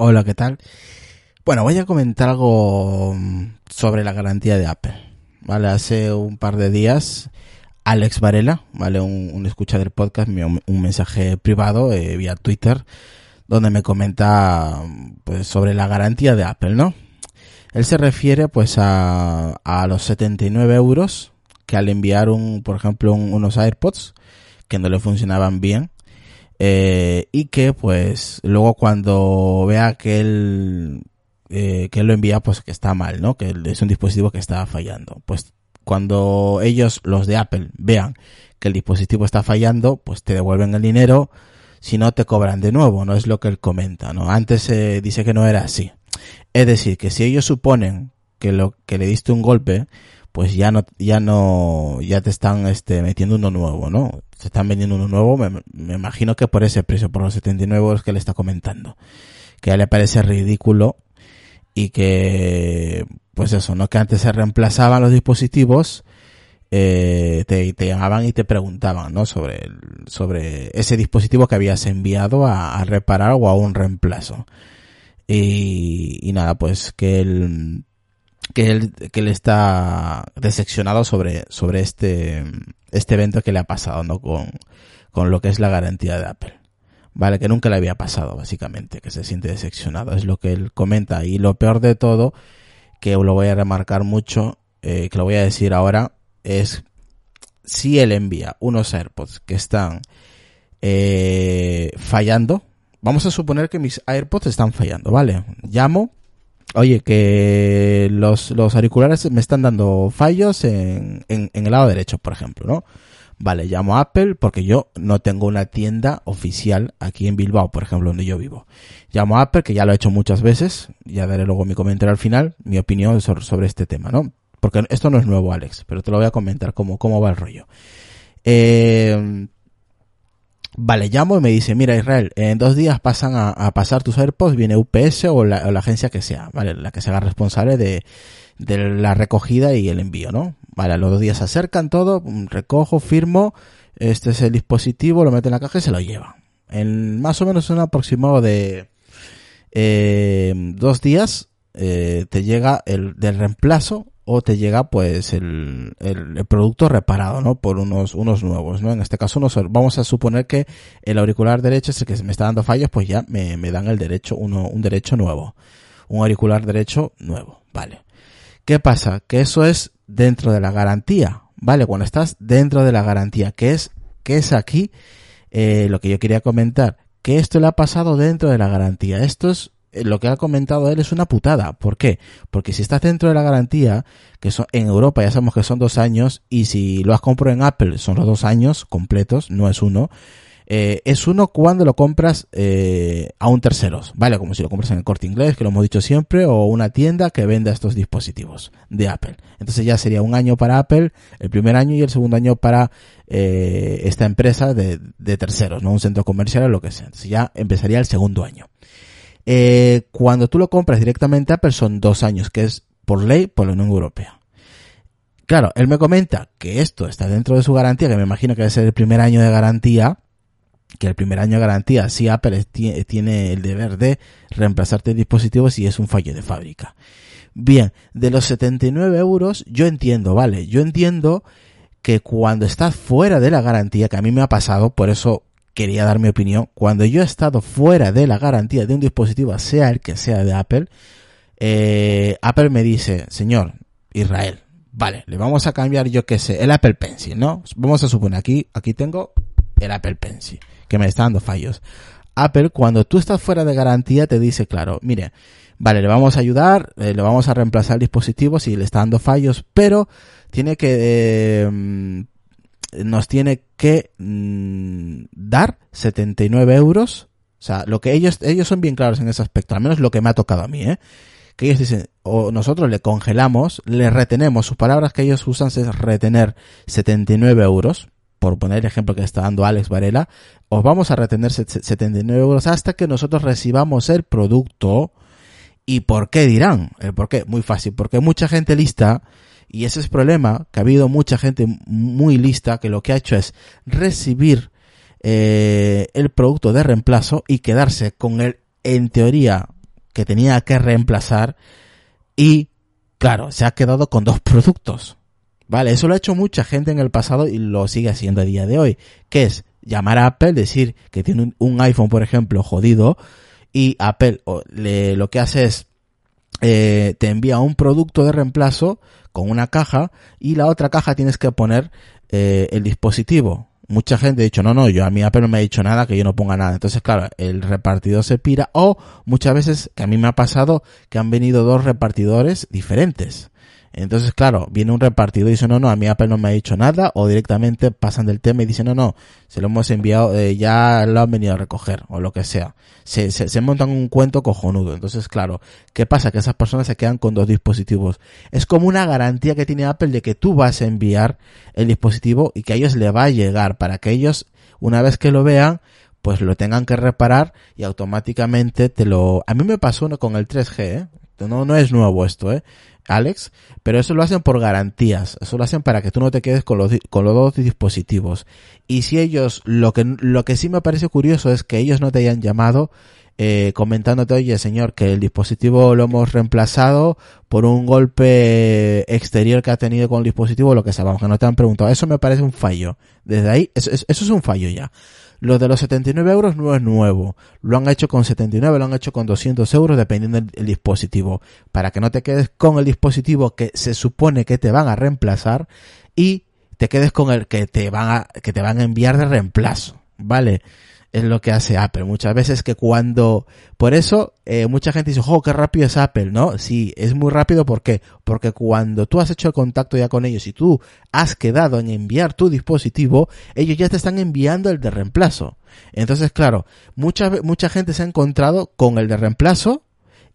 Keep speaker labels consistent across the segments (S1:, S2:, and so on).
S1: Hola, ¿qué tal? Bueno, voy a comentar algo mm, sobre la garantía de Apple. Vale, hace un par de días Alex Varela, vale, un, un escucha del podcast, envió un mensaje privado eh, vía Twitter donde me comenta pues sobre la garantía de Apple, ¿no? Él se refiere pues a, a los 79 euros que al enviar un, por ejemplo, un- unos AirPods que no le funcionaban bien, eh, y que pues luego cuando vea que él eh, que él lo envía pues que está mal no que es un dispositivo que está fallando. Pues cuando ellos los de Apple vean que el dispositivo está fallando pues te devuelven el dinero. Si no te cobran de nuevo no es lo que él comenta no antes eh, dice que no era así. Es decir que si ellos suponen que lo que le diste un golpe pues ya no ya no ya te están este metiendo uno nuevo no se están vendiendo uno nuevo me, me imagino que por ese precio por los 79 euros que le está comentando. Que a él le parece ridículo y que pues eso no que antes se reemplazaban los dispositivos eh, te, te llamaban y te preguntaban no sobre el- sobre ese dispositivo que habías enviado a, a reparar o a un reemplazo. Y, y nada pues que él que él, que él está decepcionado sobre, sobre este, este evento que le ha pasado, ¿no? Con, con lo que es la garantía de Apple. Vale, que nunca le había pasado, básicamente, que se siente decepcionado. Es lo que él comenta. Y lo peor de todo, que lo voy a remarcar mucho, eh, que lo voy a decir ahora, es si él envía unos AirPods que están eh, fallando, vamos a suponer que mis AirPods están fallando, ¿vale? Llamo, oye, que los, los auriculares me están dando fallos en, en, el lado derecho, por ejemplo, ¿no? Vale, llamo a Apple porque yo no tengo una tienda oficial aquí en Bilbao, por ejemplo, donde yo vivo. Llamo a Apple, que ya lo he hecho muchas veces, ya daré luego mi comentario al final, mi opinión sobre, sobre este tema, ¿no? Porque esto no es nuevo, Alex, pero te lo voy a comentar cómo, cómo va el rollo. Eh, Vale, llamo y me dice, mira Israel, en dos días pasan a, pasar tus AirPods, viene UPS o la, o la agencia que sea, ¿vale? La que se responsable de, la recogida y el envío, ¿no? Vale, los dos días se acercan todo, recojo, firmo, este es el dispositivo, lo meto en la caja y se lo llevan. En más o menos un aproximado de eh, dos días eh, te llega el del reemplazo o te llega pues el, el, producto reparado, ¿no? Por unos, unos nuevos, ¿no? En este caso vamos a suponer que el auricular derecho es el que me está dando fallos, pues ya me, me dan el derecho, uno, un derecho nuevo. Un auricular derecho nuevo, vale. ¿Qué pasa? Que eso es dentro de la garantía, ¿vale? Cuando estás dentro de la garantía, que es, es aquí, eh, lo que yo quería comentar, que esto le ha pasado dentro de la garantía. Esto es lo que ha comentado él es una putada. ¿Por qué? Porque si estás dentro de la garantía, que son, en Europa ya sabemos que son dos años, y si lo has comprado en Apple son los dos años completos, no es uno, eh, es uno cuando lo compras eh, a un terceros, ¿vale? Como si lo compras en el corte inglés, que lo hemos dicho siempre, o una tienda que venda estos dispositivos de Apple. Entonces ya sería un año para Apple, el primer año y el segundo año para eh, esta empresa de, de terceros, ¿no? Un centro comercial o lo que sea. Entonces ya empezaría el segundo año. Eh, cuando tú lo compras directamente a Apple son dos años, que es por ley por la Unión Europea. Claro, él me comenta que esto está dentro de su garantía, que me imagino que debe ser el primer año de garantía, que el primer año de garantía, si Apple tiene el deber de reemplazarte el dispositivo si es un fallo de fábrica. Bien, de los 79 euros, yo entiendo, vale, yo entiendo que cuando estás fuera de la garantía, que a mí me ha pasado, por eso quería dar mi opinión, cuando yo he estado fuera de la garantía de un dispositivo, sea el que sea de Apple, eh, Apple me dice, señor Israel, vale, le vamos a cambiar, yo qué sé, el Apple Pencil, ¿no? Vamos a suponer, aquí, aquí tengo el Apple Pencil, que me está dando fallos. Apple, cuando tú estás fuera de garantía, te dice, claro, mire, vale, le vamos a ayudar, eh, le vamos a reemplazar el dispositivo si le está dando fallos, pero tiene que, eh, nos tiene que mm, dar 79 euros O sea, lo que ellos, ellos son bien claros en ese aspecto, al menos lo que me ha tocado a mí, ¿eh? Que ellos dicen, o nosotros le congelamos, le retenemos, sus palabras que ellos usan es retener 79 euros, por poner el ejemplo que está dando Alex Varela, os vamos a retener 79 euros hasta que nosotros recibamos el producto. ¿Y por qué dirán? Por qué, muy fácil, porque mucha gente lista, y ese es el problema, que ha habido mucha gente muy lista que lo que ha hecho es recibir eh, el producto de reemplazo y quedarse con el, en teoría, que tenía que reemplazar y, claro, se ha quedado con dos productos. Vale, eso lo ha hecho mucha gente en el pasado y lo sigue haciendo a día de hoy, que es llamar a Apple, decir que tiene un, iPhone, por ejemplo, jodido, y Apple le, lo que hace es eh, te envía un producto de reemplazo con una caja y la otra caja tienes que poner eh, el dispositivo mucha gente ha dicho, no, no, yo a mí Apple no me ha dicho nada, que yo no ponga nada. Entonces, claro, el repartidor se pira o muchas veces, que a mí me ha pasado, que han venido dos repartidores diferentes. Entonces, claro, viene un repartidor y dice, no, no, a mí Apple no me ha dicho nada, o directamente pasan del tema y dicen, no, no, se lo hemos enviado, eh, ya lo han venido a recoger, o lo que sea. Se, se, se, montan un cuento cojonudo. Entonces, claro, ¿qué pasa? Que esas personas se quedan con dos dispositivos. Es como una garantía que tiene Apple de que tú vas a enviar el dispositivo y que a ellos le va a llegar para que ellos, una vez que lo vean, pues lo tengan que reparar y automáticamente te lo... A mí me pasó con el 3G, ¿eh? No, no es nuevo esto, ¿eh? Alex, pero eso lo hacen por garantías, eso lo hacen para que tú no te quedes con los, con los dos dispositivos. Y si ellos, lo que, lo que sí me parece curioso es que ellos no te hayan llamado eh, comentándote, oye señor, que el dispositivo lo hemos reemplazado por un golpe exterior que ha tenido con el dispositivo, lo que sea, vamos, que no te han preguntado. Eso me parece un fallo. Desde ahí, eso, eso es un fallo ya. Lo de los 79 euros no es nuevo. Lo han hecho con 79, lo han hecho con 200 euros dependiendo del dispositivo. Para que no te quedes con el dispositivo que se supone que te van a reemplazar y te quedes con el que te van a, que te van a enviar de reemplazo. ¿Vale? Es lo que hace Apple. Muchas veces que cuando, por eso, eh, mucha gente dice, oh, qué rápido es Apple, ¿no? Sí, es muy rápido, ¿por qué? Porque cuando tú has hecho el contacto ya con ellos y tú has quedado en enviar tu dispositivo, ellos ya te están enviando el de reemplazo. Entonces, claro, mucha, mucha gente se ha encontrado con el de reemplazo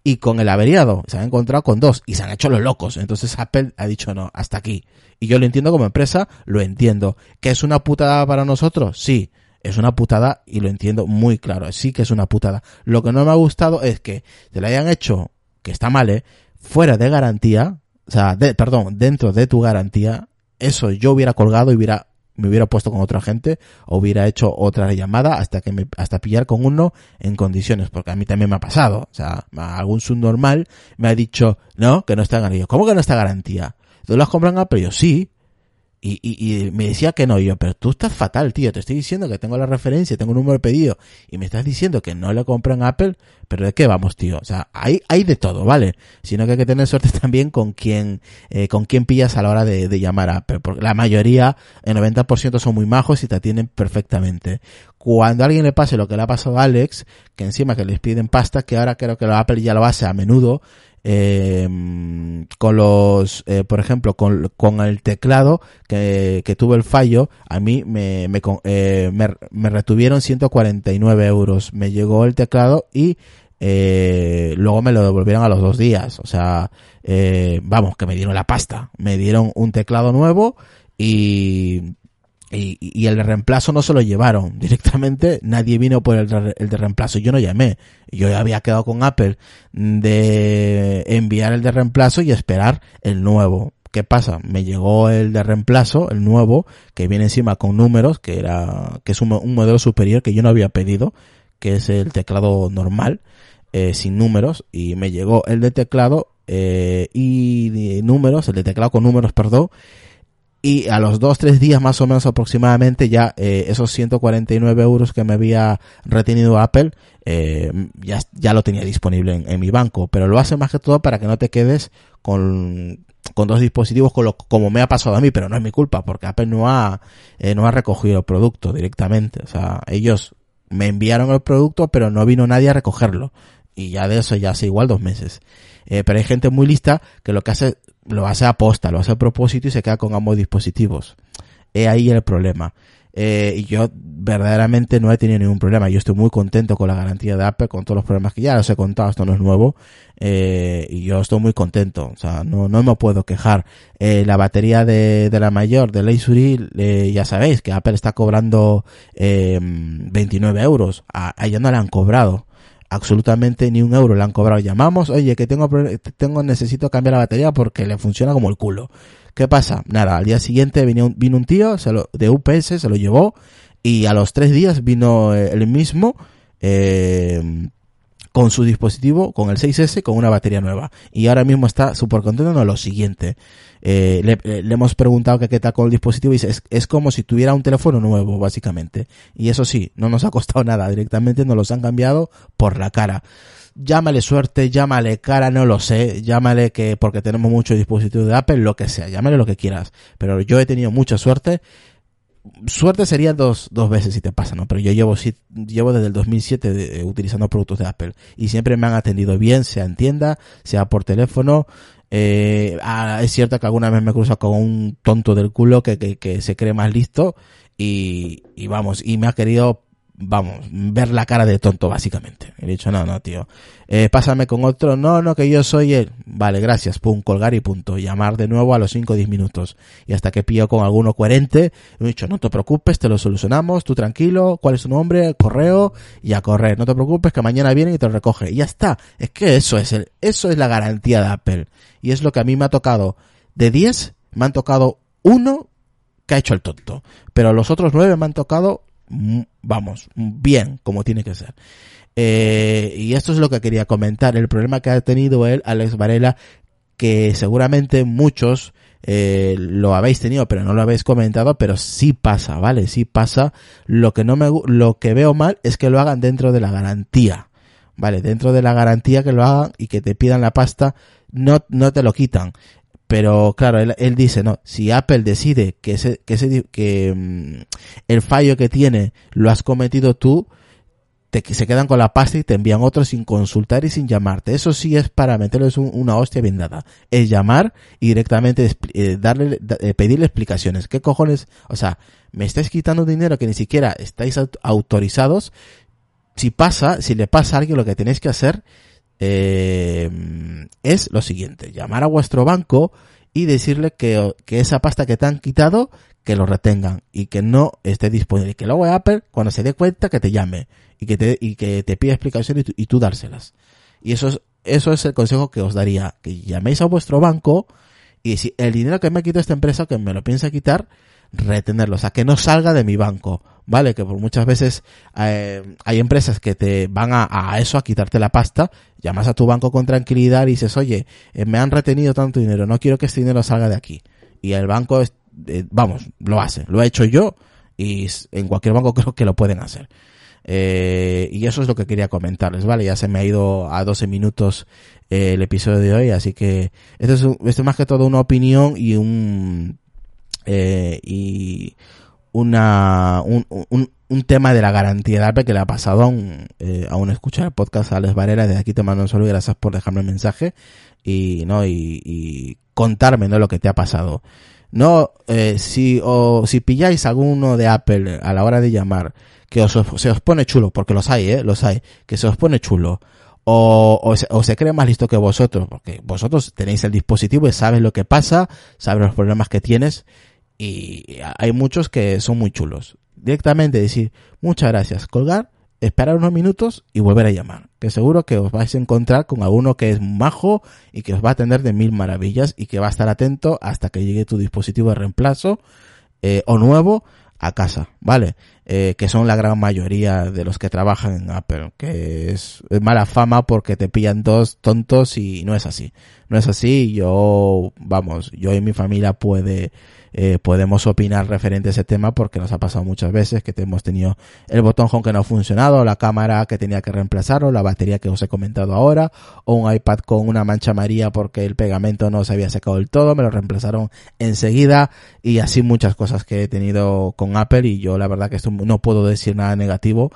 S1: y con el averiado. Se han encontrado con dos y se han hecho los locos. Entonces Apple ha dicho no, hasta aquí. Y yo lo entiendo como empresa, lo entiendo. ¿Que es una putada para nosotros? Sí es una putada y lo entiendo muy claro. Sí que es una putada. Lo que no me ha gustado es que te lo hayan hecho, que está mal, ¿eh? fuera de garantía, o sea, de, perdón, dentro de tu garantía, eso yo hubiera colgado y hubiera me hubiera puesto con otra gente o hubiera hecho otra llamada hasta que me, hasta pillar con uno en condiciones, porque a mí también me ha pasado. O sea, algún subnormal me ha dicho, no, que no está garantía. ¿Cómo que no está garantía? ¿Tú lo has comprado en sí. Y, y, y, me decía que no, yo, pero tú estás fatal, tío, te estoy diciendo que tengo la referencia, tengo un número de pedido, y me estás diciendo que no le compran Apple, pero ¿de qué vamos, tío? O sea, hay, hay de todo, ¿vale? Sino que hay que tener suerte también con quién, eh, con quién pillas a la hora de, de llamar a Apple, porque la mayoría, el 90% son muy majos y te atienden perfectamente. Cuando a alguien le pase lo que le ha pasado a Alex, que encima que les piden pasta, que ahora creo que la Apple ya lo hace a menudo, eh, con los, eh, por ejemplo, con, con el teclado que, que tuve el fallo, a mí me, me, eh, me, me, retuvieron 149 euros. Me llegó el teclado y eh, luego me lo devolvieron a los dos días. O sea, vamos, que me dieron la pasta. Me dieron un teclado nuevo y y, y, el de reemplazo no se lo llevaron directamente, nadie vino por el, el, de reemplazo, yo no llamé, yo había quedado con Apple de enviar el de reemplazo y esperar el nuevo. ¿Qué pasa? Me llegó el de reemplazo, el nuevo, que viene encima con números, que era, que es un, modelo superior que yo no había pedido, que es el teclado normal, eh, sin números, y me llegó el de teclado, eh, y números, el de teclado con números, perdón, y a los dos, tres días más o menos aproximadamente ya eh, esos 149 euros que me había retenido Apple eh, ya, ya lo tenía disponible en, en, mi banco, pero lo hace más que todo para que no te quedes con, con dos dispositivos con lo, como me ha pasado a mí, pero no es mi culpa porque Apple no ha, eh, no ha recogido el producto directamente, o sea, ellos me enviaron el producto pero no vino nadie a recogerlo. Y ya de eso ya hace igual dos meses. Eh, pero hay gente muy lista que lo que hace lo hace a posta, lo hace a propósito y se queda con ambos dispositivos. He ahí el problema. Eh, y yo verdaderamente no he tenido ningún problema. Yo estoy muy contento con la garantía de Apple, con todos los problemas que ya los he contado, esto no es nuevo. Eh, y yo estoy muy contento, o sea, no, no me puedo quejar. Eh, la batería de, de la mayor, de Leisuri, eh, ya sabéis que Apple está cobrando eh, 29 euros. A, a ella no le han cobrado absolutamente ni un euro le han cobrado. Llamamos, oye, que tengo, tengo, necesito cambiar la batería porque le funciona como el culo. ¿Qué pasa? Nada, al día siguiente vino un, vino un tío se lo, de UPS, se lo llevó y a los tres días vino eh, el mismo eh, con su dispositivo, con el 6S, con una batería nueva. Y ahora mismo está súper contento en lo siguiente. Eh, le, le, hemos preguntado que qué tal con el dispositivo y dice, es, es, como si tuviera un teléfono nuevo, básicamente. Y eso sí, no nos ha costado nada, directamente nos los han cambiado por la cara. Llámale suerte, llámale cara, no lo sé, llámale que porque tenemos muchos dispositivos de Apple, lo que sea, llámale lo que quieras. Pero yo he tenido mucha suerte suerte sería dos, dos veces si te pasa, ¿no? Pero yo llevo, llevo desde el 2007 de, eh, utilizando productos de Apple y siempre me han atendido bien, sea en tienda, sea por teléfono. Eh, ah, es cierto que alguna vez me he cruzado con un tonto del culo que, que, que se cree más listo y, y vamos, y me ha querido vamos, ver la cara de tonto básicamente. He dicho, no, no, tío. Eh, pásame con otro, no, no, que yo soy él. Vale, gracias, pum, colgar y punto. Llamar de nuevo a los 5 o 10 minutos. Y hasta que pillo con alguno coherente, he dicho, no te preocupes, te lo solucionamos, tú tranquilo, cuál es tu nombre, correo, y a correr. No te preocupes que mañana viene y te lo recoge. Y ya está. Es que eso es el, eso es la garantía de Apple. Y es lo que a mí me ha tocado. De 10, me han tocado uno que ha hecho el tonto. Pero los otros nueve me han tocado vamos, bien, como tiene que ser. Eh, y esto es lo que quería comentar, el problema que ha tenido él, Alex Varela, que seguramente muchos eh, lo habéis tenido, pero no lo habéis comentado, pero sí pasa, ¿vale? Sí pasa. Lo que no me, lo que veo mal es que lo hagan dentro de la garantía. Vale, dentro de la garantía que lo hagan y que te pidan la pasta, no, no te lo quitan pero claro, él, él, dice, no, si Apple decide que ese, que ese, que mm, el fallo que tiene lo has cometido tú, te, se quedan con la pasta y te envían otro sin consultar y sin llamarte. Eso sí es para meterles un, una hostia bien dada. Es llamar y directamente eh, darle, eh, pedirle explicaciones. ¿Qué cojones? O sea, me estáis quitando dinero que ni siquiera estáis autorizados. Si pasa, si le pasa a alguien lo que tenéis que hacer eh, es lo siguiente, llamar a vuestro banco y decirle que, que, esa pasta que te han quitado, que lo retengan y que no esté disponible. Y que luego Apple, cuando se dé cuenta, que te llame y que te, y que te pida explicaciones y, y tú dárselas. Y eso es, eso es el consejo que os daría, que llaméis a vuestro banco y si el dinero que me ha quitado esta empresa, que me lo piensa quitar, retenerlo, o sea, que no salga de mi banco, ¿vale? Que por muchas veces eh, hay empresas que te van a, eso, a quitarte la pasta, llamas a tu banco con tranquilidad y dices, oye, eh, me han retenido tanto dinero, no quiero que este dinero salga de aquí. Y el banco, es, eh, vamos, lo hace, lo he hecho yo y en cualquier banco creo que lo pueden hacer. Eh, y eso es lo que quería comentarles, ¿vale? Ya se me ha ido a 12 minutos el episodio de hoy, así que esto es, esto es más que todo una opinión y un eh, y una, un, un, un, tema de la garantía de Apple que le ha pasado a un, eh, a un escuchar el podcast a Alex Varela. Desde aquí te mando un saludo y gracias por dejarme el mensaje y, no, y, y contarme, ¿no? Lo que te ha pasado. No, eh, si, o, si pilláis alguno de Apple a la hora de llamar, que os, se os pone chulo, porque los hay, eh, los hay, que se os pone chulo, o, o, se, o, se, cree más listo que vosotros, porque vosotros tenéis el dispositivo y sabes lo que pasa, sabes los problemas que tienes, y hay muchos que son muy chulos. Directamente decir, muchas gracias, colgar, esperar unos minutos y volver a llamar. Que seguro que os vais a encontrar con alguno que es majo y que os va a atender de mil maravillas y que va a estar atento hasta que llegue tu dispositivo de reemplazo eh, o nuevo a casa, ¿vale? Eh, que son la gran mayoría de los que trabajan en Apple, que es, mala fama porque te pillan dos tontos y no es así. No es así, yo, vamos, yo y mi familia puede eh, podemos opinar referente a ese tema porque nos ha pasado muchas veces que hemos tenido el botón home que no ha funcionado, la cámara que tenía que reemplazar o la batería que os he comentado ahora, o un iPad con una mancha amarilla porque el pegamento no se había secado del todo, me lo reemplazaron enseguida y así muchas cosas que he tenido con Apple y yo la verdad que esto no puedo decir nada negativo.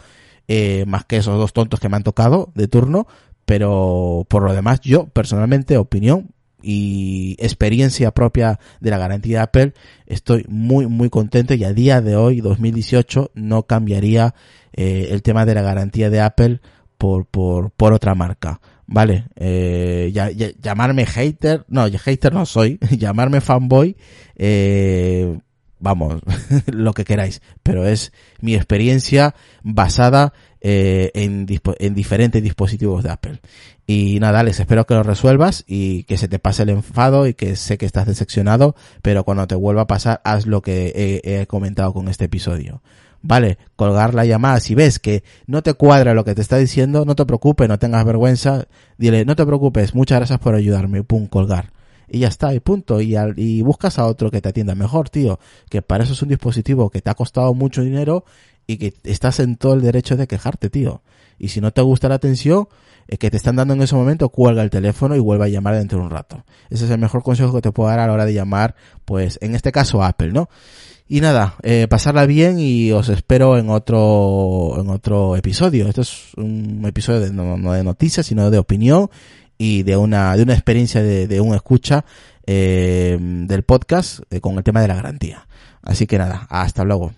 S1: Eh, más que esos dos tontos que me han tocado de turno, pero por lo demás yo personalmente opinión y experiencia propia de la garantía de Apple, estoy muy, muy contento y a día de hoy, 2018, no cambiaría eh, el tema de la garantía de Apple por, por, por otra marca. Vale, eh, ya, llamarme hater, no, hater no soy, llamarme fanboy, eh, vamos, lo que queráis, pero es mi experiencia basada eh, en, en diferentes dispositivos de Apple. Y nada, les espero que lo resuelvas y que se te pase el enfado y que sé que estás decepcionado, pero cuando te vuelva a pasar, haz lo que he, comentado con este episodio. Vale, colgar la llamada. Si ves que no te cuadra lo que te está diciendo, no te preocupes, no tengas vergüenza. Dile, no te preocupes, muchas gracias por ayudarme. Pum, colgar y ya está, y punto. Y, y buscas a otro que te atienda mejor, tío. Que para eso es un dispositivo que te ha costado mucho dinero y que estás en todo el derecho de quejarte, tío. Y si no te gusta la atención eh, que te están dando en ese momento, cuelga el teléfono y vuelve a llamar dentro de un rato. Ese es el mejor consejo que te puedo dar a la hora de llamar, pues en este caso Apple, ¿no? Y nada, eh, pasarla bien y os espero en otro, en otro episodio. Esto es un episodio de, no, de noticias, sino de opinión y de una, de una experiencia de, de un escucha eh, del podcast eh, con el tema de la garantía. Así que nada, hasta luego.